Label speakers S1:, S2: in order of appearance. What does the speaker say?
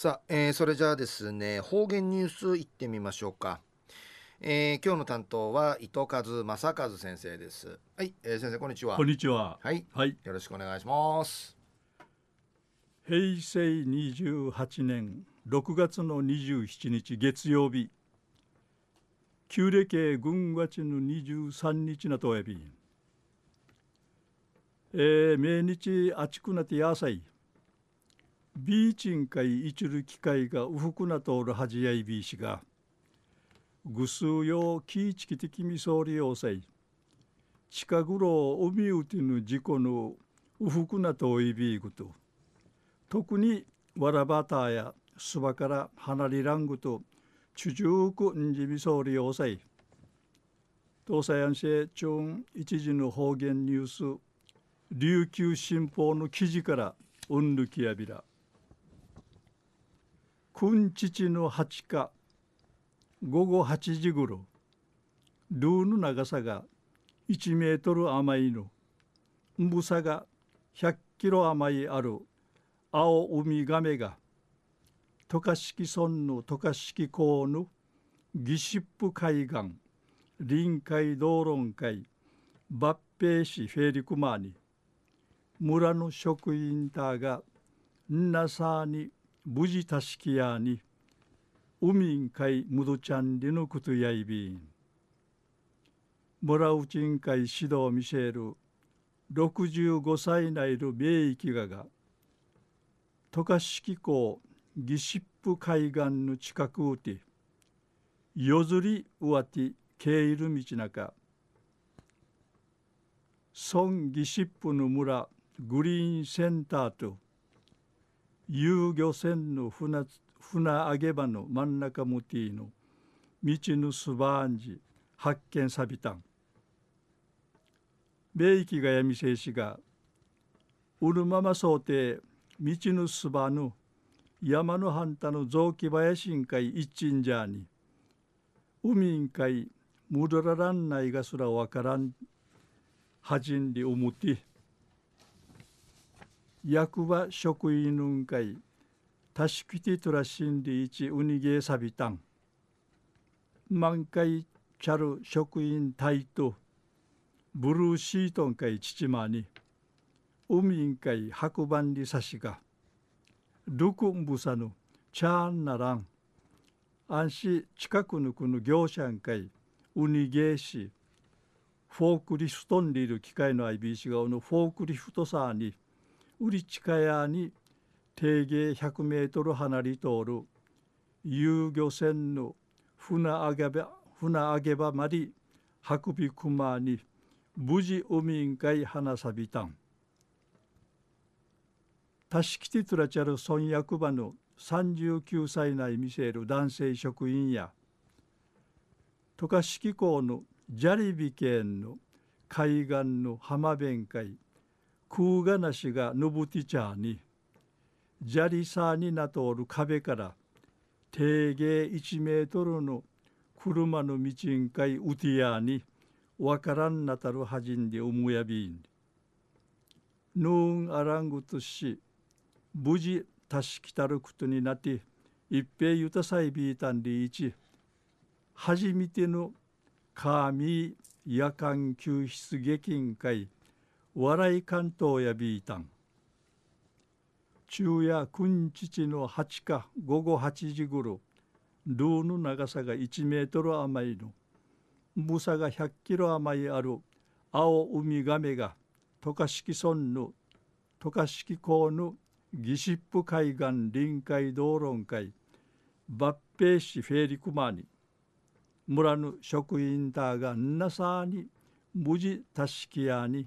S1: さあ、えー、それじゃあですね方言ニュースいってみましょうか、えー、今日の担当は糸数正和先生です。はい、えー、先生こんにちは。
S2: こんにちは。
S1: はい、はい、よろしくお願いします。
S2: 平成28年6月の27日月曜日。旧暦軍月の23日なとやびえー、命日あちくなてやさいビーチン会一る機会がうふくなとおるはじやいびいしがぐすうよきいちきてきみそうりようさい近ぐろうみうてぬ事故のうふくなとおいびいぐと特にわらばたやすばから離れらんぐとちゅじゅうくんじみそうりようさい。東西安市中一時の方言ニュース琉球新報の記事からうんぬきやびら。君父の八日午後8時ごろルーの長さが1メートル余いの重さが100キロ余いある青海亀が渡嘉敷村の渡嘉敷港の義シップ海岸臨海道論会抜兵市フェリクマーに村の職員たがんなさに無事たしきやに海んかいむどちゃんりのことやいびん。村内んかい指導ミシェル65歳内の名域がが渡嘉敷港ギシップ海岸の近くうて夜釣りうわてけいる道中孫ギシップの村グリーンセンターと遊漁船の船船揚げ場の真ん中ムティの。道のすばんじ発見さびたん。米域が闇静止がうるまま想定道のすばぬ山の半田の雑木林んかい一んじゃに。海んかい戻ららんないがすらわからん。はじんりおむて役場職員のんかいたしきてとらしんでいちうにげさびたん満開チャル職員隊とブルーシートンかい父まに。海んかい白番にさしが。ルクンブサヌチャーンならん安心近くのこの業者んかいうにげしフォークリフトンリる機械の IBC がのフォークリフトさに売り近屋に定芸100メートル離れ通る遊漁船の船上げ場船上げ場まで運びくまに無事海んかい花さびたん。たしきてつらちゃる村役場の39歳内見せる男性職員や渡嘉敷港の砂利美県の海岸の浜弁会空がなしがのぶてちゃに砂利さになとおる壁から定芸1メートルの車の道んかいうてやにわからんなたるはじんでおむやびん。ヌーンアラングとし無事たしきたることになって一平ゆたさいびいたんでいち初めての神夜間救出劇ん会笑い関東やびいたん昼夜君父の8日午後8時ごろルーの長さが1メートル余りの重さが100キロ余りある青ウミガメが渡嘉敷村の渡嘉敷港のギシップ海岸臨海道論会抜兵市フェリクマに村の職員たがんなさに無事たしきやに